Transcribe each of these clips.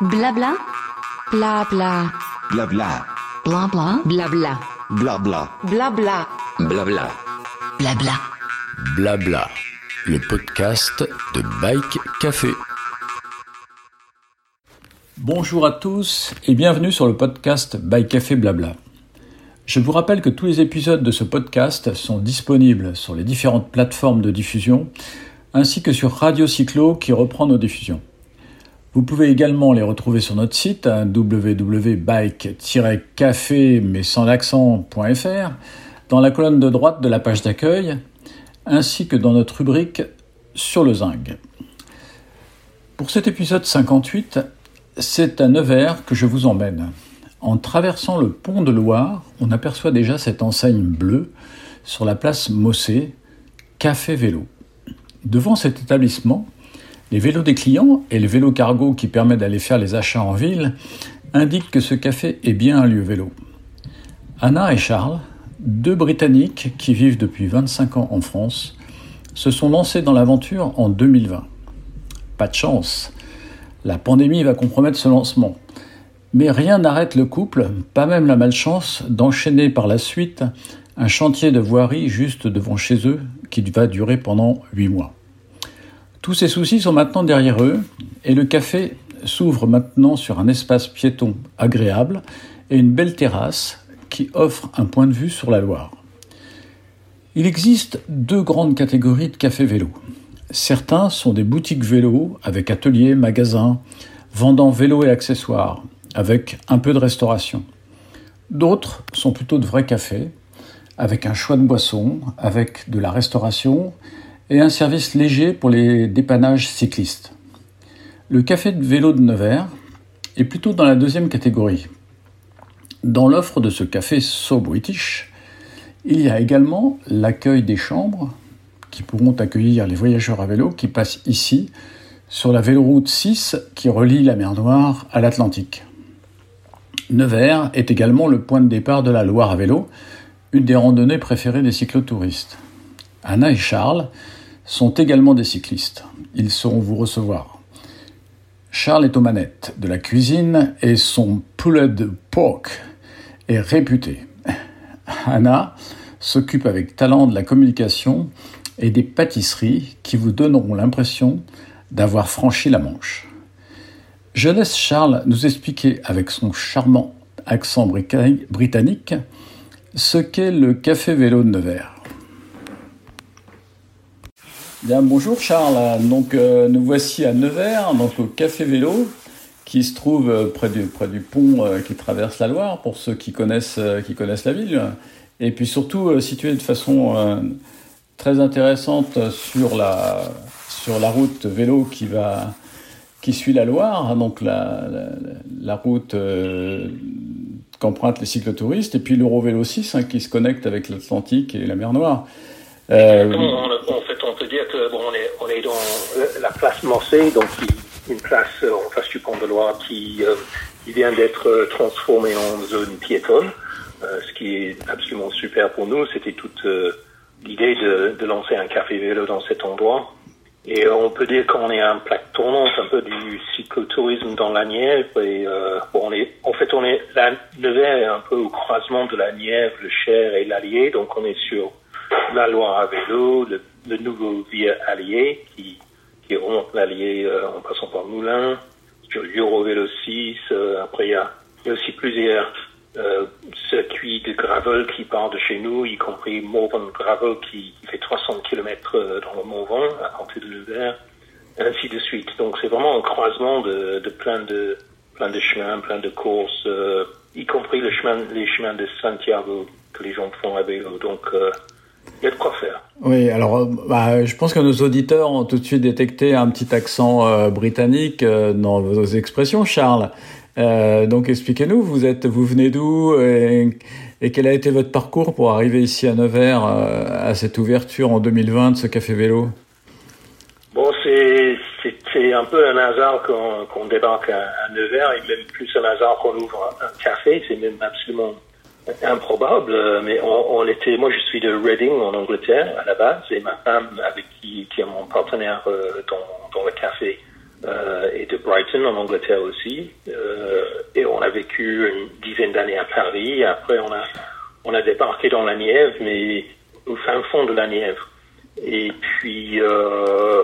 Blabla. Blabla. Blabla. Blabla. Blabla. Blabla. Blabla. Blabla. Blabla. Blabla. Le podcast de Bike Café. Bonjour à tous et bienvenue sur le podcast Bike Café Blabla. Je vous rappelle que tous les épisodes de ce podcast sont disponibles sur les différentes plateformes de diffusion ainsi que sur Radio Cyclo qui reprend nos diffusions. Vous pouvez également les retrouver sur notre site hein, www.bike-café mais dans la colonne de droite de la page d'accueil ainsi que dans notre rubrique sur le zinc. Pour cet épisode 58, c'est à Nevers que je vous emmène. En traversant le pont de Loire, on aperçoit déjà cette enseigne bleue sur la place Mossé, Café Vélo. Devant cet établissement, les vélos des clients et les vélos cargo qui permettent d'aller faire les achats en ville indiquent que ce café est bien un lieu vélo. Anna et Charles, deux Britanniques qui vivent depuis 25 ans en France, se sont lancés dans l'aventure en 2020. Pas de chance, la pandémie va compromettre ce lancement. Mais rien n'arrête le couple, pas même la malchance, d'enchaîner par la suite un chantier de voirie juste devant chez eux qui va durer pendant 8 mois. Tous ces soucis sont maintenant derrière eux et le café s'ouvre maintenant sur un espace piéton agréable et une belle terrasse qui offre un point de vue sur la Loire. Il existe deux grandes catégories de cafés vélos. Certains sont des boutiques vélos avec ateliers, magasins, vendant vélos et accessoires, avec un peu de restauration. D'autres sont plutôt de vrais cafés, avec un choix de boissons, avec de la restauration et un service léger pour les dépannages cyclistes. Le café de vélo de Nevers est plutôt dans la deuxième catégorie. Dans l'offre de ce café So British, il y a également l'accueil des chambres qui pourront accueillir les voyageurs à vélo qui passent ici sur la véloroute 6 qui relie la mer Noire à l'Atlantique. Nevers est également le point de départ de la Loire à vélo, une des randonnées préférées des cyclotouristes. Anna et Charles sont également des cyclistes. Ils sauront vous recevoir. Charles est aux manettes de la cuisine et son pulled pork est réputé. Anna s'occupe avec talent de la communication et des pâtisseries qui vous donneront l'impression d'avoir franchi la Manche. Je laisse Charles nous expliquer avec son charmant accent britannique ce qu'est le café vélo de Nevers. Bien, bonjour Charles. Donc euh, nous voici à Nevers, donc au Café Vélo, qui se trouve euh, près du, près du pont euh, qui traverse la Loire, pour ceux qui connaissent, qui connaissent la ville, et puis surtout situé de façon très intéressante sur la, sur la route vélo qui, va, qui suit la Loire, donc la, la, la route qu'empruntent les cyclotouristes, et puis l'Eurovélo 6 hein, qui se connecte avec l'Atlantique et la mer Noire. Euh, en fait, on peut on est, dans la place Mossé, donc une place euh, en face du pont de Loire qui, euh, vient d'être transformée en zone piétonne, euh, ce qui est absolument super pour nous. C'était toute l'idée de, lancer un café vélo dans cet endroit. Et on peut dire qu'on est un plaque tournante un peu du cyclotourisme dans la Nièvre. Et bon, on est, en fait, on est la Nevers un peu au croisement de la Nièvre, le Cher et l'Allier, donc on est sur la Loire à vélo, le nouveau via Allier qui, qui remonte l'Allier euh, en passant par Moulins, sur l'Eurovélo 6. Euh, après, il y, a, il y a, aussi plusieurs euh, circuits de gravel qui partent de chez nous, y compris Morvan Gravel qui, fait 300 km euh, dans le Morvan à côté de Nevers, ainsi de suite. Donc c'est vraiment un croisement de, de plein de plein de chemins, plein de courses, euh, y compris le chemin, les chemins de Santiago que les gens font à vélo. Donc il y a de quoi faire. Oui, alors bah, je pense que nos auditeurs ont tout de suite détecté un petit accent euh, britannique euh, dans vos expressions, Charles. Euh, donc expliquez-nous, vous êtes, vous venez d'où et, et, quel a été votre parcours pour arriver ici à Nevers à cette ouverture en 2020 de ce café vélo? Bon, c'est un peu un hasard qu'on qu'on débarque à, à, Nevers et même plus un hasard qu'on ouvre un café, c'est même absolument improbable, mais on, était, moi je suis de Reading en Angleterre à la base, et ma femme avec qui, est mon partenaire euh, dans, le café euh, et de Brighton en Angleterre aussi. Euh, et on a vécu une dizaine d'années à Paris. Après, on a, on a débarqué dans la Nièvre, mais au fin fond de la Nièvre. Et puis, euh,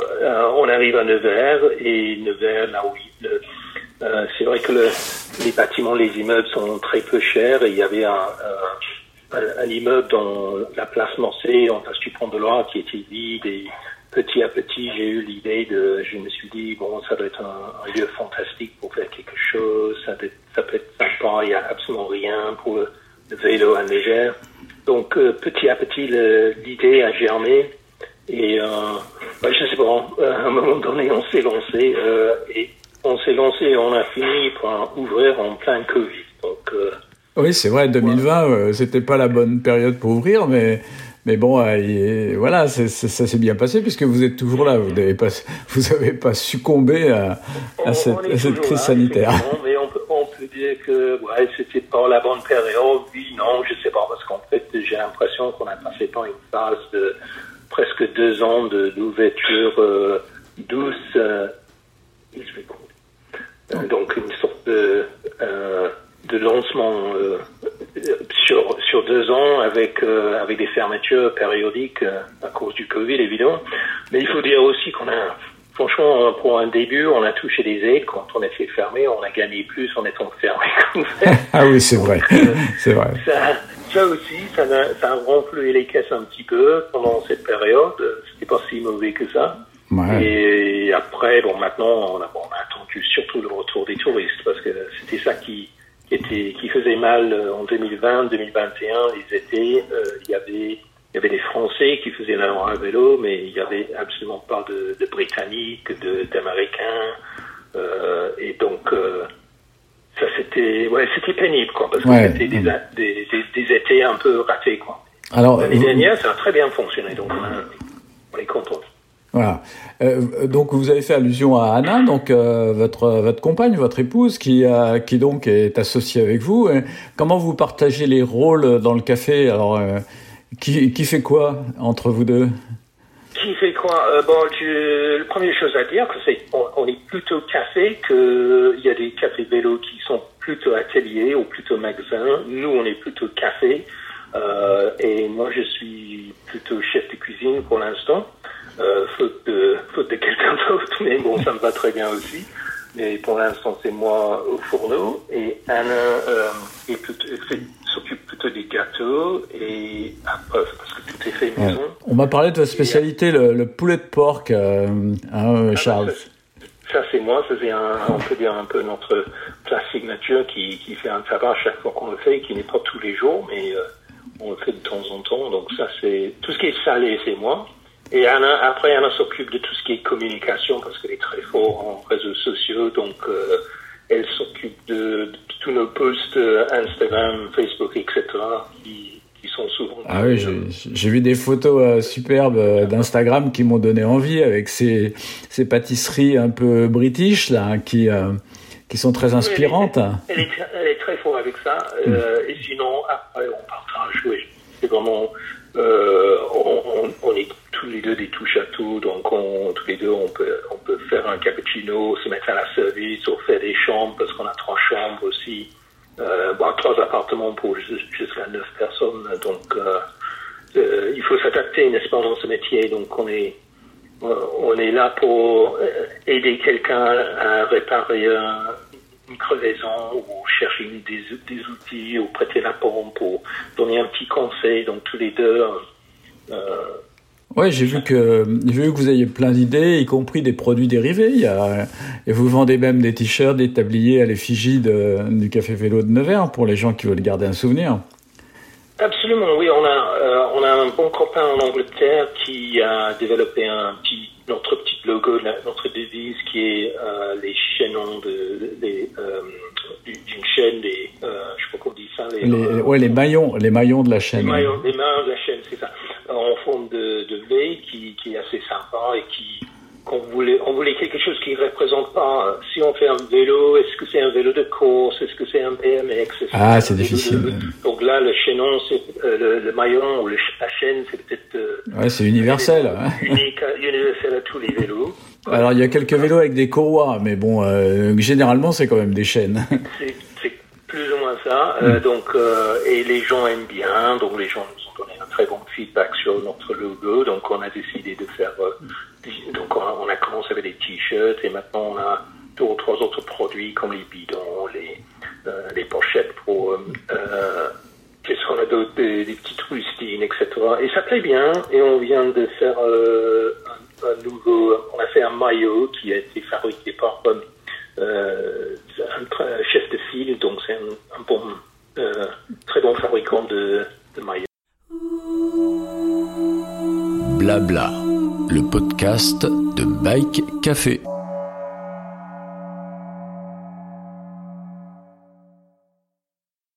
on arrive à Nevers, et Nevers, là où euh, c'est vrai que le, les bâtiments, les immeubles sont très peu chers, et il y avait un, un, un immeuble dans la place Morcé, en face du pont de Loire, qui était vide, et petit à petit, j'ai eu l'idée de, je me suis dit, bon, ça doit être un, lieu fantastique pour faire quelque chose, ça, peut être sympa, il n'y a absolument rien pour le, vélo à légère. Donc, euh, petit à petit, l'idée a germé. Et euh, ouais, je sais pas, à un moment donné, on s'est lancé euh, et on s'est lancé et on a fini par ouvrir en plein Covid. Donc, euh, oui, c'est vrai, 2020, ouais. c'était pas la bonne période pour ouvrir, mais mais bon, euh, voilà, ça s'est bien passé puisque vous êtes toujours là. Vous n'avez pas, vous avez pas succombé à, à cette, à cette crise là, sanitaire. Mais on peut, on peut dire que ouais, c'était pas la bonne période. Oui, non, je sais pas, parce qu'en fait, j'ai l'impression qu'on a passé par une phase de presque deux ans d'ouverture euh, douce. Euh, donc une sorte de, euh, de lancement euh, sur, sur deux ans avec, euh, avec des fermetures périodiques euh, à cause du Covid, évidemment. Mais il faut dire aussi qu'on a, franchement, pour un début, on a touché des aides. Quand on a fait fermer, on a gagné plus en étant fermé. ah oui, c'est vrai. c'est vrai. Ça, ça aussi, ça a, ça a renfloué les caisses un petit peu pendant cette période. C'était pas si mauvais que ça. Ouais. Et après, bon, maintenant, on a, bon, surtout le retour des touristes parce que c'était ça qui, qui était qui faisait mal en 2020, 2021, les étés. Euh, il y avait il y avait des Français qui faisaient la à vélo, mais il y avait absolument pas de, de Britanniques, de d'Américains, euh, et donc euh, ça c'était ouais pénible quoi parce que c'était des, des, des, des, étés un peu ratés quoi. L'année dernière ça a très bien fonctionné donc on, a, on est content. Voilà. Euh, donc vous avez fait allusion à Anna, donc euh, votre votre compagne, votre épouse, qui a, qui donc est associée avec vous. Comment vous partagez les rôles dans le café? Alors euh, qui qui fait quoi entre vous deux? Qui fait quoi? Euh, Bon, je, la première chose à dire, c'est on, on, est plutôt café que il y a des cafés vélos qui sont plutôt ateliers ou plutôt magasins. Nous, on est plutôt café. Euh, et moi, je suis plutôt chef de cuisine pour l'instant euh, faute de, faute de quelqu'un d'autre, mais bon, ça me va très bien aussi. Mais pour l'instant, c'est moi au fourneau et Anna euh, s'occupe plutôt des gâteaux et après, parce que tout est fait maison. Ouais. On m'a parlé de votre spécialité, le, le, poulet de porc, euh, hein, ah, Charles. Ça, c'est moi, ça c'est un, on peut dire un peu notre plat signature qui, qui fait un tabac à chaque fois qu'on le fait, qui n'est pas tous les jours, mais on le fait de temps en temps. Donc ça, c'est tout ce qui est salé, c'est moi. Et Anna, après, Anna s'occupe de tout ce qui est communication parce qu'elle est très forte en réseaux sociaux. Donc, euh, elle s'occupe de, de, tous nos posts euh, Instagram, Facebook, etc. qui, qui sont souvent. Ah oui, j'ai vu des photos euh, superbes d'Instagram qui m'ont donné envie avec ces, ces pâtisseries un peu british là, hein, qui, qui sont très inspirantes. Elle est, elle est, elle est très forte avec ça. Et sinon, après, on partage. Oui, c'est vraiment. on, on, est tous les deux des touches à tout, donc on, tous les deux on peut, on peut faire un cappuccino, se mettre à la service, ou faire des chambres parce qu'on a trois chambres aussi, euh, bon, trois appartements pour jusqu'à neuf personnes, donc euh, euh, il faut s'adapter, n'est-ce pas, dans ce métier, donc on est on est là pour aider quelqu'un à réparer un, une crevaison ou chercher des, des outils ou prêter la pompe ou donner un petit conseil, donc tous les deux. Euh, oui, j'ai vu que vu que vous aviez plein d'idées, y compris des produits dérivés. Il y a, et vous vendez même des t-shirts, des tabliers à l'effigie du Café Vélo de Nevers pour les gens qui veulent garder un souvenir. Absolument, oui. On a euh, on a un bon copain en Angleterre qui a développé un petit notre petit logo, notre devise qui est euh, les chaînons de, euh, d'une chaîne des je sais pas comment on dit ça. Les, les ouais, les maillons, les maillons de la chaîne. Les maillons, les maillons de la chaîne, c'est ça en forme de, de veille qui, qui, est assez sympa et qui qu'on voulait on voulait quelque quelque chose qui ne représente pas. euh, Si on fait un vélo, est-ce que c'est un vélo de course Est-ce que c'est un BMX Ah, c'est difficile. de- Donc là, le chaînon, c'est euh, le, le maillon ou le la chaîne, c'est peut-être euh, Ouais, c'est universel. hein. unique, à- universel à tous les vélos. Alors, il y a quelques vélos avec des courroies, mais bon, euh, généralement, c'est quand même des chaînes. C'est plus ou moins ça. Euh, donc, euh, et les gens aiment bien, donc les gens nous ont donné un très bon feedback sur notre logo. Donc, on a décidé de faire. euh, donc, on a, on a commencé avec des et maintenant on a deux ou trois autres produits comme les bidons, les, euh, les pochettes pour. Euh, euh, Qu'est-ce qu'on a d'autre des, petites rustines, etc. Et ça plaît bien. Et on vient de faire un, nouveau. On a fait un maillot qui a été fabriqué par un chef de file, donc c'est un, bon, très bon fabricant de, de maillots. Blabla, le podcast de Bike Café.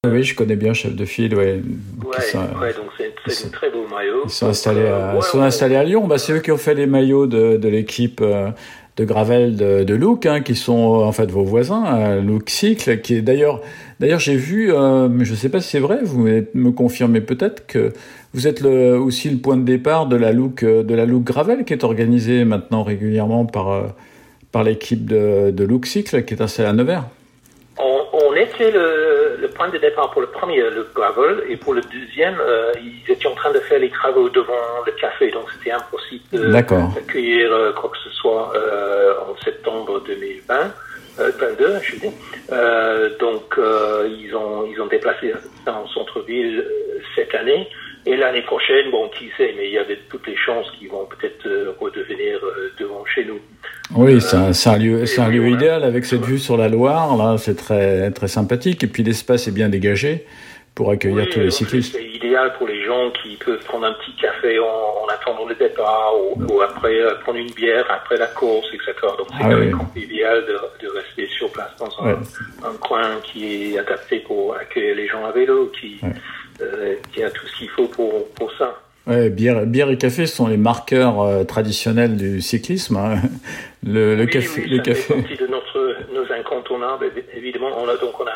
oui, je connais bien Chef de File, ouais. Ouais, sont, ouais, donc c'est c'est un très beau maillot. Ils sont installés à, Euh, ils sont ouais, installés à Lyon. Bah, c'est eux qui ont fait les maillots de, de l'équipe euh, de Gravel de, de Look, hein, qui sont en fait vos voisins, euh, Look Cycle, qui est d'ailleurs, d'ailleurs j'ai vu, euh, je sais pas si c'est vrai, vous me confirmez peut-être que vous êtes aussi le point de départ de la Look, euh, de la Gravel, qui est organisée maintenant régulièrement par euh, par l'équipe de, de Cycle, qui est installée à Nevers. On, on était le, le point de départ pour le premier, le gravel, et pour le deuxième, euh, ils étaient en train de faire les travaux devant le café, donc c'était impossible d'accueillir euh, quoi que ce soit euh, en septembre 2020. Euh, 22, je veux dire. Euh, donc, euh, ils ont ils ont déplacé ça en centre-ville euh, cette année. Et l'année prochaine, bon, qui sait, mais il y avait toutes les chances qu'ils vont peut-être euh, redevenir euh, devant chez nous. Oui, c'est un, c'est un lieu, c'est un lieu voilà. idéal avec cette vue sur la Loire. Là, c'est très très sympathique. Et puis l'espace est bien dégagé pour accueillir Oui, tous les cyclistes. C'est idéal pour les gens qui peuvent prendre un petit café en, en attendant le départ ou, ou après euh, prendre une bière après la course, etc. Donc c'est Ah oui. idéal de, de rester sur place dans un, Ouais. un coin qui est adapté pour accueillir les gens à vélo, qui, Ouais. Euh, qui a tout ce qu'il faut pour, pour ça. Ouais, bière, bière et café sont les marqueurs euh, traditionnels du cyclisme. hein. Le, le oui, café, oui, le ça café. fait partie de notre, nos incontournables. évi- Évidemment, on a donc on a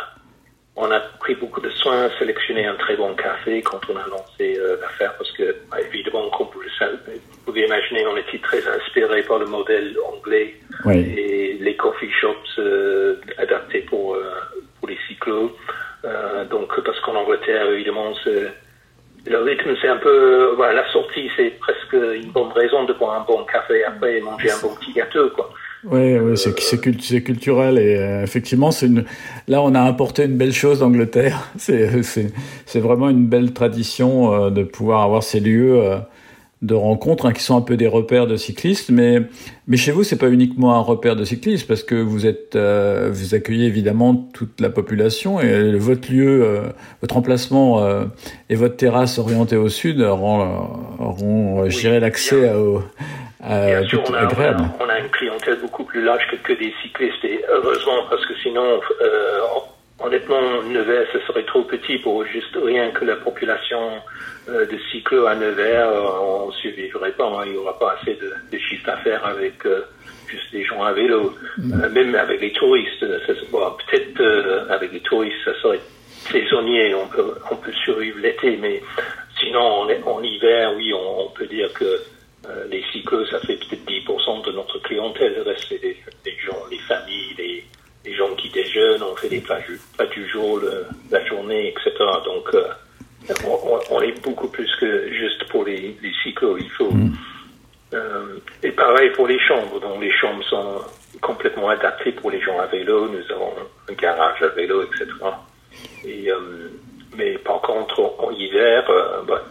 on a pris beaucoup de soins à sélectionner un très bon café quand on a lancé euh, l'affaire parce que bah, évidemment, comme vous le pouvez imaginer, on était très inspiré par le modèle anglais Oui. et les coffee shops euh, adaptés pour euh, pour les cyclos. Euh, donc parce qu'en Angleterre, évidemment, le rythme, c'est un peu, voilà, la sortie, c'est presque une bonne raison de boire un bon café après et manger un bon petit gâteau, quoi. Oui, oui, c'est c'est cult- c'est culturel et euh, effectivement, c'est une. Là, on a importé une belle chose d'Angleterre. C'est vraiment une belle tradition euh, de pouvoir avoir ces lieux de rencontres hein, qui sont un peu des repères de cyclistes. Mais mais chez vous, c'est pas uniquement un repère de cyclistes parce que vous êtes euh, vous accueillez évidemment toute la population et votre lieu, euh, votre emplacement euh, et votre terrasse orientée au sud rend, rend je Oui, l'accès à, au- à, Bien sûr, on a, on, agréable. a, on a une clientèle beaucoup plus large que, que des cyclistes et heureusement parce que sinon, euh, honnêtement, Nevers, ce serait trop petit pour juste rien que la population euh, de cyclos à Nevers, euh, on ne survivrait pas. hein. il n'y aura pas assez de, de chiffre d'affaires avec euh, juste des gens à vélo. Euh, même avec les touristes, bon, peut-être avec les touristes, ça serait saisonnier, on peut, on peut survivre l'été, mais sinon, en, en hiver, oui, on, on peut dire que les cyclos, ça fait peut-être 10% de notre clientèle. Le reste, c'est des, des gens, les familles, les, les gens qui déjeunent, on fait des plats, du- plats du jour, le- la journée, etc. Donc, euh, on, est beaucoup plus que juste pour les, les cyclos. Il faut. Euh, et pareil pour les chambres. Donc, les chambres sont complètement adaptées pour les gens à vélo. Nous avons un garage à vélo, etc. Et, euh, mais par contre, en, en hiver, bah,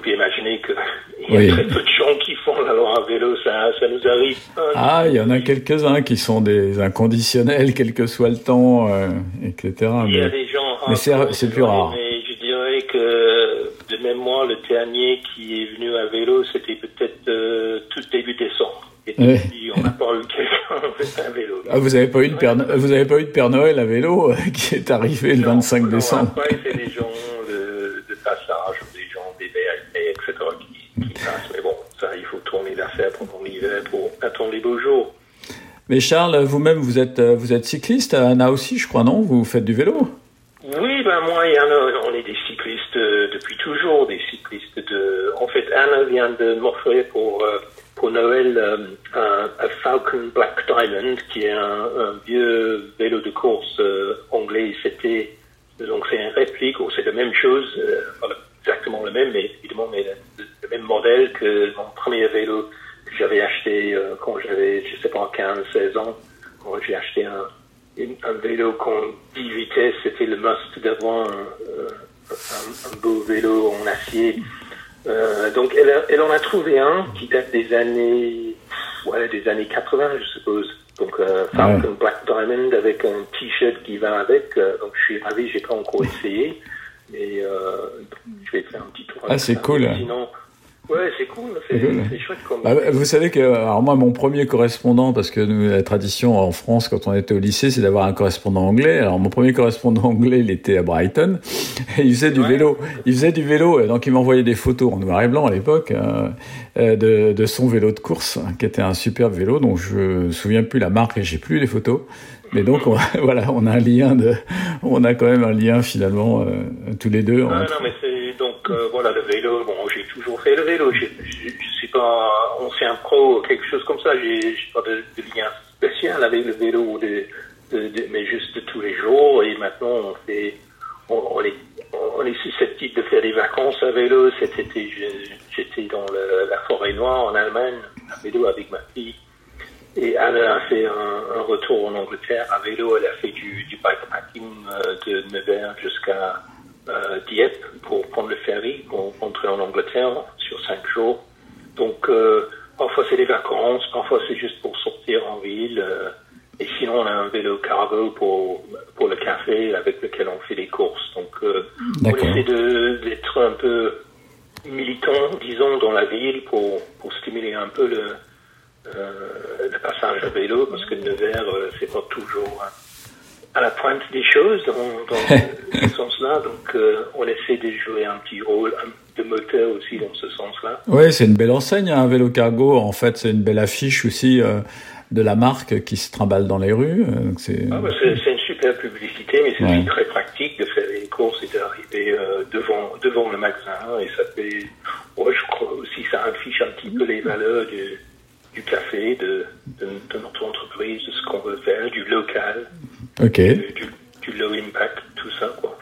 pouvez imaginer qu'il y a Oui. très peu de gens qui font la loi à vélo. Ça, ça nous arrive. Ah, il y en a quelques-uns qui sont des inconditionnels, quel que soit le temps, euh, etc. Il y a Mais- des gens. mais c'est- plus rare. Mais je dirais que de mémoire, le dernier qui est venu à vélo, c'était peut-être euh, tout début décembre. Et Ouais. depuis, on n'a pas eu quelqu'un un vélo. Ah, vous avez pas eu de Père, No- vous avez pas eu de Père Noël à vélo euh, qui est arrivé le Non, 25 non, décembre. Après, c'est des gens de, de passage, ou des gens des BLP, etc. qui, qui passent. Mais bon, ça, il faut tourner l'affaire pendant l'hiver pour attendre les beaux jours. Mais Charles, vous-même, vous êtes, êtes cycliste, Anna aussi, je crois, non? Vous faites du vélo? Oui, ben moi et Anna, on est des cyclistes depuis toujours, des cyclistes de... En fait, Anna vient de m'offrir pour pour Noël un, Falcon Black Diamond, qui est un, vieux vélo de course euh, anglais. C'était donc c'est un réplique, ou c'est la même chose, euh, exactement le même, mais évidemment mais le, même modèle que mon premier vélo j'avais acheté euh, quand j'avais, je sais pas, 15, 16 ans. Quand j'ai acheté un, un vélo con 10 vitesses, c'était le must d'avoir un, un, un, beau vélo en acier. Euh, donc elle, elle, en a trouvé un qui date des années, voilà, des années 80, je suppose. Donc euh, Falcon ouais. Black Diamond avec un t-shirt qui va avec. Euh, donc je suis ravi, j'ai pas encore essayé, mais euh, je vais faire un petit tour. Ah c'est cool. Sinon, Ouais, c'est cool, c'est cool. chouette comme. Bah, vous savez que, alors moi, mon premier correspondant, parce que nous, la tradition en France, quand on était au lycée, c'est d'avoir un correspondant anglais. Alors mon premier correspondant anglais, il était à Brighton, et il faisait du ouais. vélo. Il faisait du vélo, donc il m'envoyait des photos en noir et blanc à l'époque euh, de, de, son vélo de course, qui était un superbe vélo, dont je me souviens plus la marque et j'ai plus les photos. Mais donc on, voilà, on a un lien de, on a quand même un lien finalement euh, tous les deux. Ah, entre... non, mais c'est donc euh, voilà le vélo. Bon, j'ai toujours fait le vélo. Je, suis pas ancien pro, quelque chose comme ça. J'ai pas de, de, lien spécial avec le vélo, de, de, de, mais juste de tous les jours. Et maintenant, on fait, on, on est, on est susceptible de faire des vacances à vélo. Cet été, j'étais dans le, la forêt noire en Allemagne à vélo avec ma fille. Et Anna a fait un, un, retour en Angleterre à vélo. Elle a fait du, du bikepacking euh, de Nevers jusqu'à euh, Dieppe pour prendre le ferry pour rentrer en Angleterre sur cinq jours. Donc euh, parfois c'est des vacances, parfois c'est juste pour sortir en ville. Euh, et sinon on a un vélo cargo pour pour le café avec lequel on fait des courses. Donc euh, on essaie d'être un peu militant, disons, dans la ville pour pour stimuler un peu le euh, le passage à vélo parce que Nevers, euh, c'est pas toujours à la pointe des choses dans, dans ce sens-là. Donc, euh, on essaie de jouer un petit rôle de moteur aussi dans ce sens-là. Oui, c'est une belle enseigne, un hein, vélo cargo. En fait, c'est une belle affiche aussi euh, de la marque qui se trimballe dans les rues. C'est ah, bah, une super publicité, mais c'est ouais. aussi très pratique de faire les courses et d'arriver euh, devant, devant le magasin. Et ça fait, ouais, je crois aussi, ça affiche un petit peu les valeurs du du café, de, de, de, notre entreprise, de ce qu'on veut faire, du local, okay. du, du, du, low impact, tout ça. Quoi.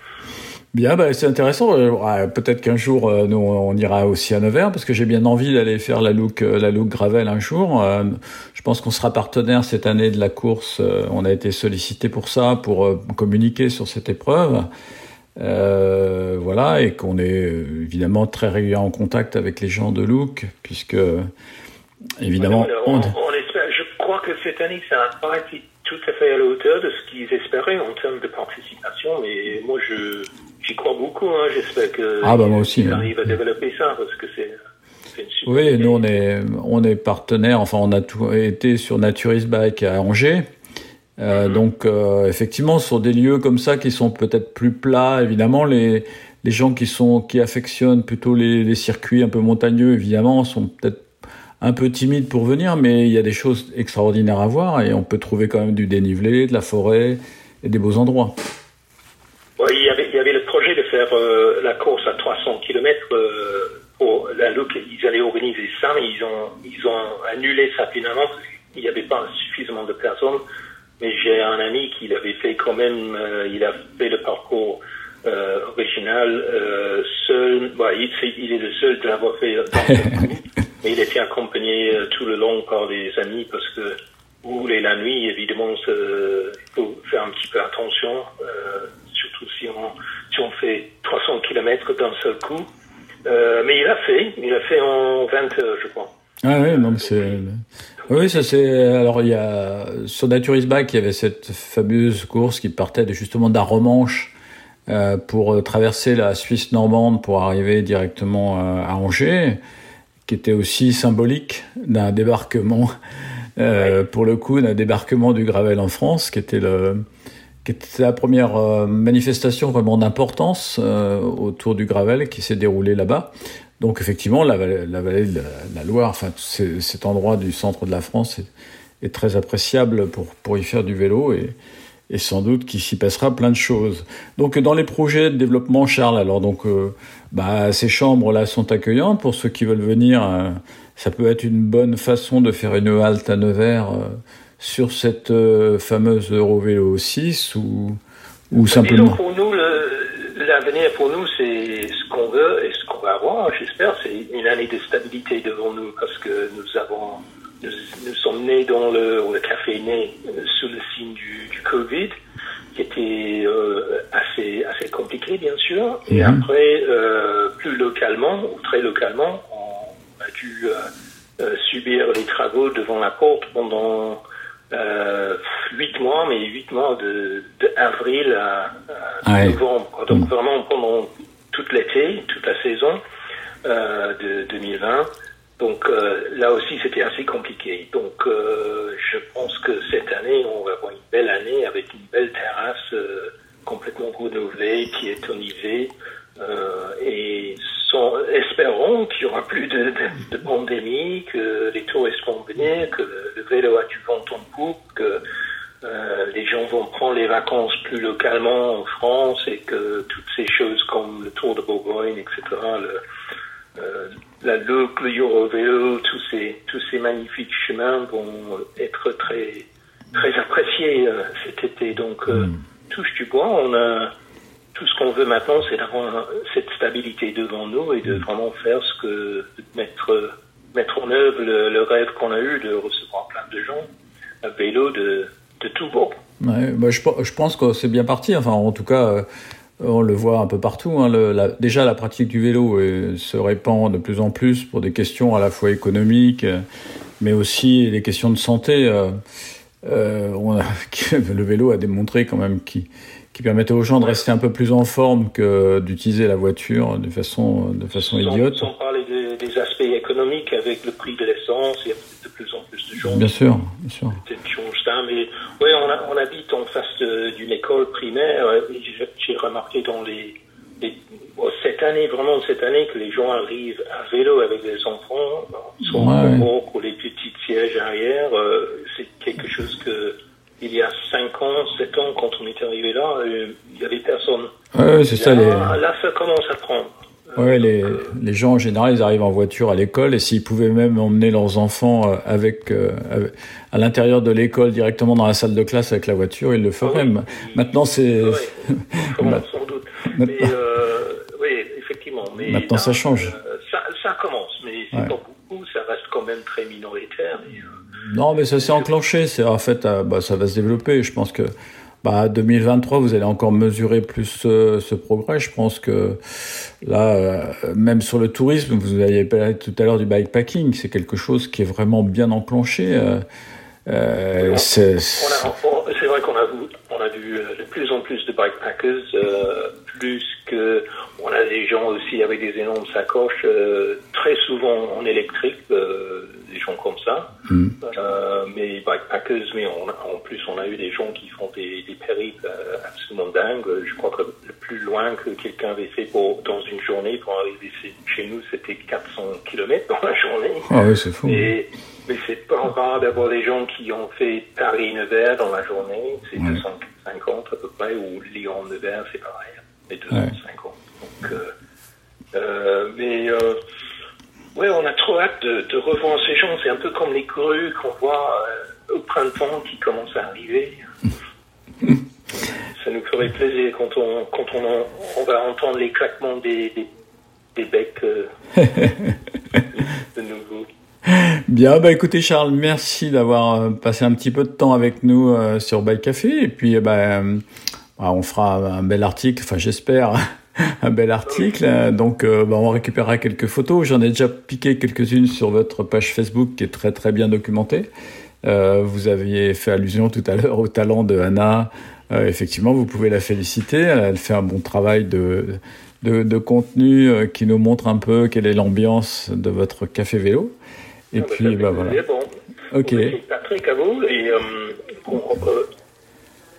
Bien, bah, c'est intéressant. Euh, Peut-être qu'un jour, euh, nous, on ira aussi à Nevers, parce que j'ai bien envie d'aller faire la look, euh, la look Gravel un jour. Euh, je pense qu'on sera partenaire cette année de la course. On a été sollicité pour ça, pour communiquer sur cette épreuve. voilà, et qu'on est évidemment très régulièrement en contact avec les gens de Look, puisque Évidemment. On, on, on espère, je crois que cette année, ça n'a pas été tout à fait à la hauteur de ce qu'ils espéraient en termes de participation, mais moi, je, j'y crois beaucoup. Hein. J'espère que ah, bah, moi aussi, arrivent à développer ça parce que c'est. Oui, nous on est on est partenaire. Enfin, on a tout, été sur Naturist Bike à Angers. Euh, -hmm. Donc euh, effectivement, sur des lieux comme ça qui sont peut-être plus plats, évidemment les les gens qui sont qui affectionnent plutôt les, les circuits un peu montagneux, évidemment, sont peut-être un peu timide pour venir, mais il y a des choses extraordinaires à voir et on peut trouver quand même du dénivelé, de la forêt et des beaux endroits. Ouais, il, y avait, il y avait le projet de faire euh, la course à 300 km euh, pour la. Ils allaient organiser ça, mais ils ont, ils ont annulé ça finalement parce qu'il n'y avait pas suffisamment de personnes. Mais j'ai un ami qui l'avait fait quand même. Euh, il a fait le parcours euh, original seul. Bah, il, il, est le seul de l'avoir fait. mais il était accompagné euh, tout le long par des amis parce que rouler la nuit, évidemment, il faut faire un petit peu attention, euh, surtout si on, si on fait 300 km d'un seul coup. Euh, mais il a fait, il a fait en 20 heures, je crois. Ah oui, donc c'est. Oui, ça c'est. Alors il y a sur Naturisme Bike, il y avait cette fameuse course qui partait de, justement d'Aromanche euh, pour traverser la Suisse normande pour arriver directement à Angers qui était aussi symbolique d'un débarquement, euh, ouais. pour le coup, d'un débarquement du Gravel en France, qui était le, qui était la première euh, manifestation vraiment d'importance euh, autour du Gravel qui s'est déroulée là-bas. Donc effectivement, la, la vallée de la, la Loire, enfin cet endroit du centre de la France est, est très appréciable pour, pour y faire du vélo et, et sans doute qu'il s'y passera plein de choses. Donc dans les projets de développement, Charles, alors donc euh, bah, ces chambres-là sont accueillantes pour ceux qui veulent venir. Euh, ça peut être une bonne façon de faire une halte à Nevers euh, sur cette fameuse Eurovélo 6 ou, ou simplement. Disons pour nous, l'avenir pour nous, c'est ce qu'on veut et ce qu'on va avoir. J'espère, c'est une année de stabilité devant nous parce que nous avons nous, sommes nés dans le, le café né euh, sous le signe du, du Covid, qui était euh, assez, assez compliqué, bien sûr. Et après, euh, plus localement, ou très localement, on a dû subir les travaux devant la porte pendant huit mois, mais huit mois de, de avril à, à novembre. Donc mhm. vraiment pendant toute l'été, toute la saison de 2020. Donc euh, là aussi, c'était assez compliqué. Donc euh, je pense que cette année, on va avoir une belle année avec une belle terrasse euh, complètement renouvelée, qui est tonisée. et sans, espérons qu'il y aura plus de, de, de, pandémie, que les touristes vont venir, que le, vélo a du vent en poupe, que les gens vont prendre les vacances plus localement en France et que toutes ces choses comme le Tour de Bourgogne, etc., le, euh, la Look, le Eurovelo, tous ces, tous ces magnifiques chemins vont être très, très appréciés euh, cet été. Donc, euh, mm. touche du bois, on a, tout ce qu'on veut maintenant, c'est d'avoir cette stabilité devant nous et de mm. vraiment faire ce que, mettre, mettre en œuvre le, rêve qu'on a eu de recevoir plein de gens à vélo de, de tout beau. Ouais, bah je, je, pense que c'est bien parti. Enfin, en tout cas, on le voit un peu partout. Hein, la, déjà, la pratique du vélo se répand de plus en plus pour des questions à la fois économiques, mais aussi des questions de santé. Euh, euh on a, le vélo a démontré quand même qui, qui permettait aux gens de rester un peu plus en forme que d'utiliser la voiture de façon, de façon idiote. Sans parler des, aspects économiques avec le prix de l'essence, il y a de plus en plus Bien sûr, bien sûr. mais oui, on, on, habite en face d'une école primaire. J'ai remarqué dans les, cette année, vraiment cette année, que les gens arrivent à vélo avec les enfants, soit ouais. pour les petits sièges arrière. Euh, c'est quelque chose que il y a 5 ans, 7 ans, quand on est arrivé là, euh, il n'y avait personne. Ouais, c'est ça. Là, ça commence à prendre. Ouais, les, les, gens en général, ils arrivent en voiture à l'école et s'ils pouvaient même emmener leurs enfants euh, avec, euh, à l'intérieur de l'école directement dans la salle de classe avec la voiture, ils le feraient. Maintenant, c'est. Sans doute. Mais, euh, oui, effectivement. Mais Maintenant, ça change. ça, ça, commence, mais c'est pas beaucoup. Ça reste quand même très minoritaire. non, mais ça s'est enclenché. C'est en fait, bah, ça va se développer. Je pense que bah, 2023, vous allez encore mesurer plus ce, progrès. Je pense que là, euh, même sur le tourisme, vous avez parlé tout à l'heure du bikepacking, c'est quelque chose qui est vraiment bien enclenché. Euh, euh, c'est vrai qu'on a, on a vu de plus en plus de bikepackers, plus que on a des gens aussi avec des énormes sacoches, très souvent en électrique, mais en plus, on a eu des gens qui font des, des périples euh, absolument dingues. Je crois que le plus loin que quelqu'un avait fait pour, dans une journée pour arriver chez nous, c'était 400 km dans la journée. Ah oui, c'est fou. Et, mais c'est pas rare d'avoir des gens qui ont fait Paris-Nevers dans la journée, c'est 250 à peu près, ou Lyon-Nevers, c'est pareil, c'est 250. Donc, euh, euh, mais euh, oui, on a trop hâte de, de revoir ces gens. C'est un peu comme les crues qu'on voit printemps qui commencent à arriver. Ça nous ferait plaisir quand on, va entendre les claquements des, des, becs euh, de nouveau. Bien, bah écoutez Charles, merci d'avoir euh, passé un petit peu de temps avec nous sur Bike Café et puis bah, bah, on fera un bel article, enfin j'espère, un bel article. Donc, euh, bah, on récupérera quelques photos. J'en ai déjà piqué quelques-unes sur votre page Facebook qui est très très bien documentée. Euh, vous aviez fait allusion tout à l'heure au talent de Anna. Euh, effectivement, vous pouvez la féliciter. Elle fait un bon travail de, de, de contenu euh, qui nous montre un peu quelle est l'ambiance de votre café vélo. Et ah, bah, puis, bah, voilà. Bon. Ok. Patrick à vous. Et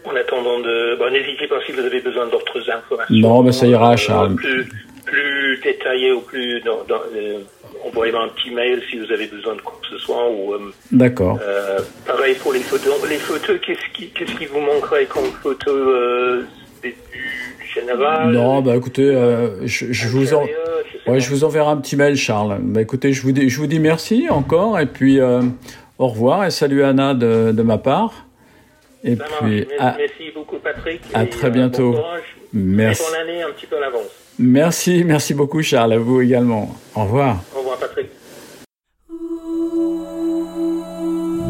en attendant de. Bon, n'hésitez pas si vous avez besoin d'autres informations. Non, mais ça ira, Charles. Plus, plus détaillé ou plus. Dans, dans, euh, envoyez-moi un petit mail si vous avez besoin de quoi ce soit. Ou, euh, D'accord. euh, pareil pour les photos. Les photos, qu'est-ce qui, qu'est-ce qui vous manquerait comme photo euh, général Non, bah écoutez, euh, je, je vous en... Ouais, je vous enverrai un petit mail, Charles. Bah écoutez, je vous dis, je vous dis merci encore, et puis euh, au revoir, et salut Anna de, de ma part. Et Ça puis, Merci, à- merci beaucoup, Patrick. à et, très euh, bientôt. Bon. Merci. Très bonne année, un petit peu à l'avance. merci, merci beaucoup, Charles, à vous également. Au revoir. Au revoir, Patrick.